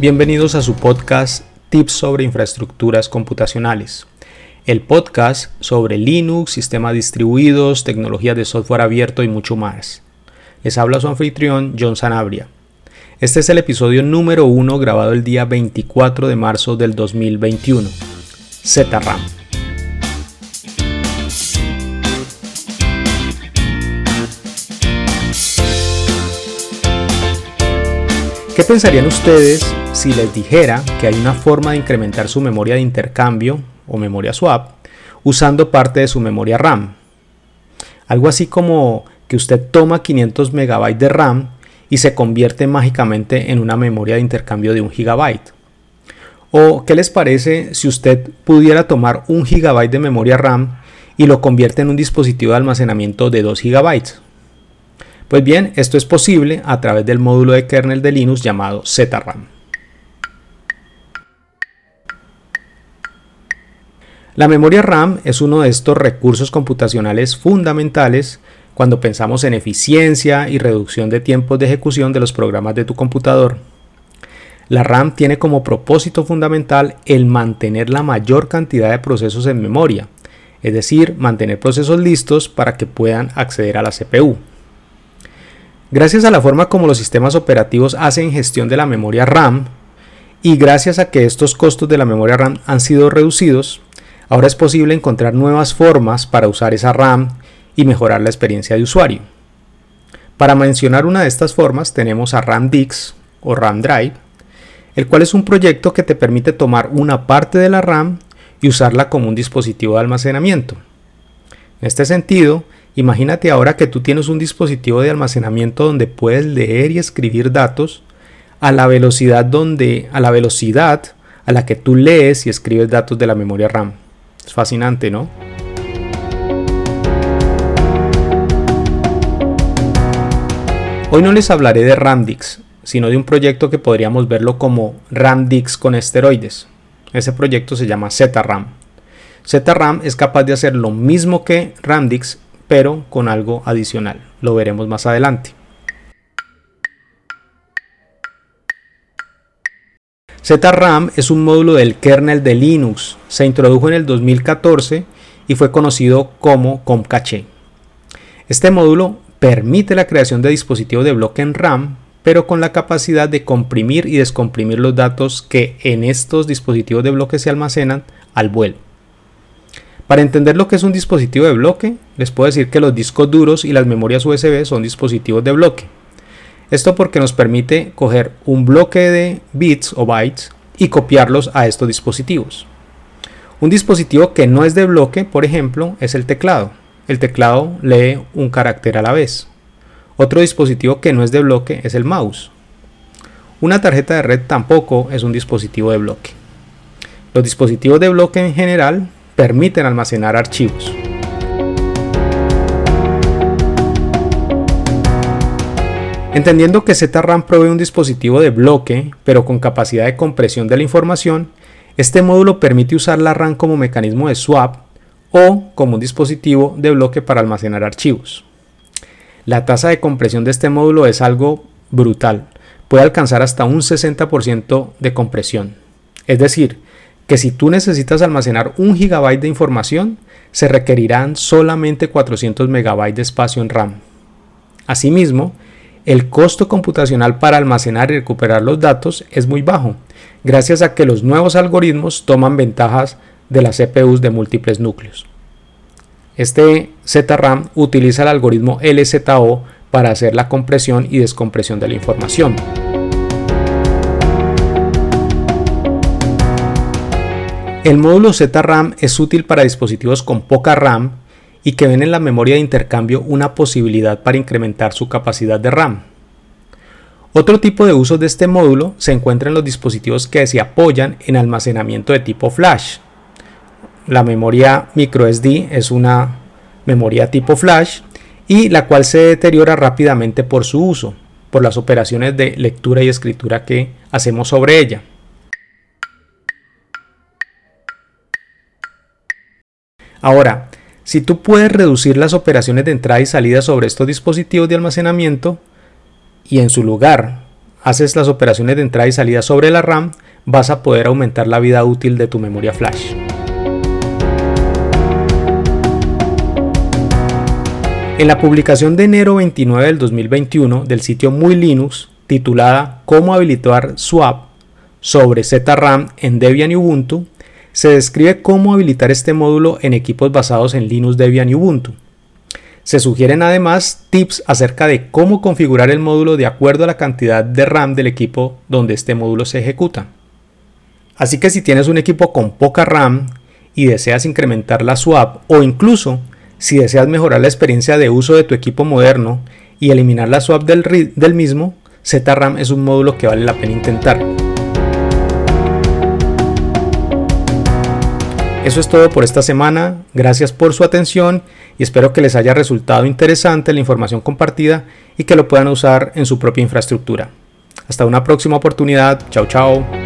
Bienvenidos a su podcast Tips sobre infraestructuras computacionales. El podcast sobre Linux, sistemas distribuidos, tecnologías de software abierto y mucho más. Les habla su anfitrión John Sanabria. Este es el episodio número 1 grabado el día 24 de marzo del 2021. ZRAM. ¿Qué pensarían ustedes si les dijera que hay una forma de incrementar su memoria de intercambio o memoria swap usando parte de su memoria RAM? Algo así como que usted toma 500 MB de RAM y se convierte mágicamente en una memoria de intercambio de 1 GB. ¿O qué les parece si usted pudiera tomar 1 GB de memoria RAM y lo convierte en un dispositivo de almacenamiento de 2 GB? Pues bien, esto es posible a través del módulo de kernel de Linux llamado ZRAM. La memoria RAM es uno de estos recursos computacionales fundamentales cuando pensamos en eficiencia y reducción de tiempos de ejecución de los programas de tu computador. La RAM tiene como propósito fundamental el mantener la mayor cantidad de procesos en memoria, es decir, mantener procesos listos para que puedan acceder a la CPU. Gracias a la forma como los sistemas operativos hacen gestión de la memoria RAM y gracias a que estos costos de la memoria RAM han sido reducidos, ahora es posible encontrar nuevas formas para usar esa RAM y mejorar la experiencia de usuario. Para mencionar una de estas formas tenemos a RAMDix o RAM Drive, el cual es un proyecto que te permite tomar una parte de la RAM y usarla como un dispositivo de almacenamiento. En este sentido, Imagínate ahora que tú tienes un dispositivo de almacenamiento donde puedes leer y escribir datos a la velocidad donde a la velocidad a la que tú lees y escribes datos de la memoria RAM. Es fascinante, ¿no? Hoy no les hablaré de Ramdix, sino de un proyecto que podríamos verlo como Ramdix con esteroides. Ese proyecto se llama ZRAM. ZRAM es capaz de hacer lo mismo que Ramdix pero con algo adicional. Lo veremos más adelante. ZRAM es un módulo del kernel de Linux. Se introdujo en el 2014 y fue conocido como COMCACHE. Este módulo permite la creación de dispositivos de bloque en RAM, pero con la capacidad de comprimir y descomprimir los datos que en estos dispositivos de bloque se almacenan al vuelo. Para entender lo que es un dispositivo de bloque, les puedo decir que los discos duros y las memorias USB son dispositivos de bloque. Esto porque nos permite coger un bloque de bits o bytes y copiarlos a estos dispositivos. Un dispositivo que no es de bloque, por ejemplo, es el teclado. El teclado lee un carácter a la vez. Otro dispositivo que no es de bloque es el mouse. Una tarjeta de red tampoco es un dispositivo de bloque. Los dispositivos de bloque en general permiten almacenar archivos. Entendiendo que ZRAM provee un dispositivo de bloque, pero con capacidad de compresión de la información, este módulo permite usar la RAM como mecanismo de swap o como un dispositivo de bloque para almacenar archivos. La tasa de compresión de este módulo es algo brutal, puede alcanzar hasta un 60% de compresión. Es decir, que si tú necesitas almacenar un gigabyte de información, se requerirán solamente 400 megabytes de espacio en RAM. Asimismo, el costo computacional para almacenar y recuperar los datos es muy bajo, gracias a que los nuevos algoritmos toman ventajas de las CPUs de múltiples núcleos. Este ZRAM utiliza el algoritmo LZO para hacer la compresión y descompresión de la información. El módulo ZRAM es útil para dispositivos con poca RAM y que ven en la memoria de intercambio una posibilidad para incrementar su capacidad de RAM. Otro tipo de uso de este módulo se encuentra en los dispositivos que se apoyan en almacenamiento de tipo flash. La memoria microSD es una memoria tipo flash y la cual se deteriora rápidamente por su uso, por las operaciones de lectura y escritura que hacemos sobre ella. Ahora, si tú puedes reducir las operaciones de entrada y salida sobre estos dispositivos de almacenamiento y en su lugar haces las operaciones de entrada y salida sobre la RAM, vas a poder aumentar la vida útil de tu memoria flash. En la publicación de enero 29 del 2021 del sitio Muy Linux, titulada Cómo habilitar swap sobre ZRAM en Debian y Ubuntu, se describe cómo habilitar este módulo en equipos basados en Linux, Debian y Ubuntu. Se sugieren además tips acerca de cómo configurar el módulo de acuerdo a la cantidad de RAM del equipo donde este módulo se ejecuta. Así que si tienes un equipo con poca RAM y deseas incrementar la swap o incluso si deseas mejorar la experiencia de uso de tu equipo moderno y eliminar la swap del, del mismo, ZRAM es un módulo que vale la pena intentar. Eso es todo por esta semana, gracias por su atención y espero que les haya resultado interesante la información compartida y que lo puedan usar en su propia infraestructura. Hasta una próxima oportunidad, chao chao.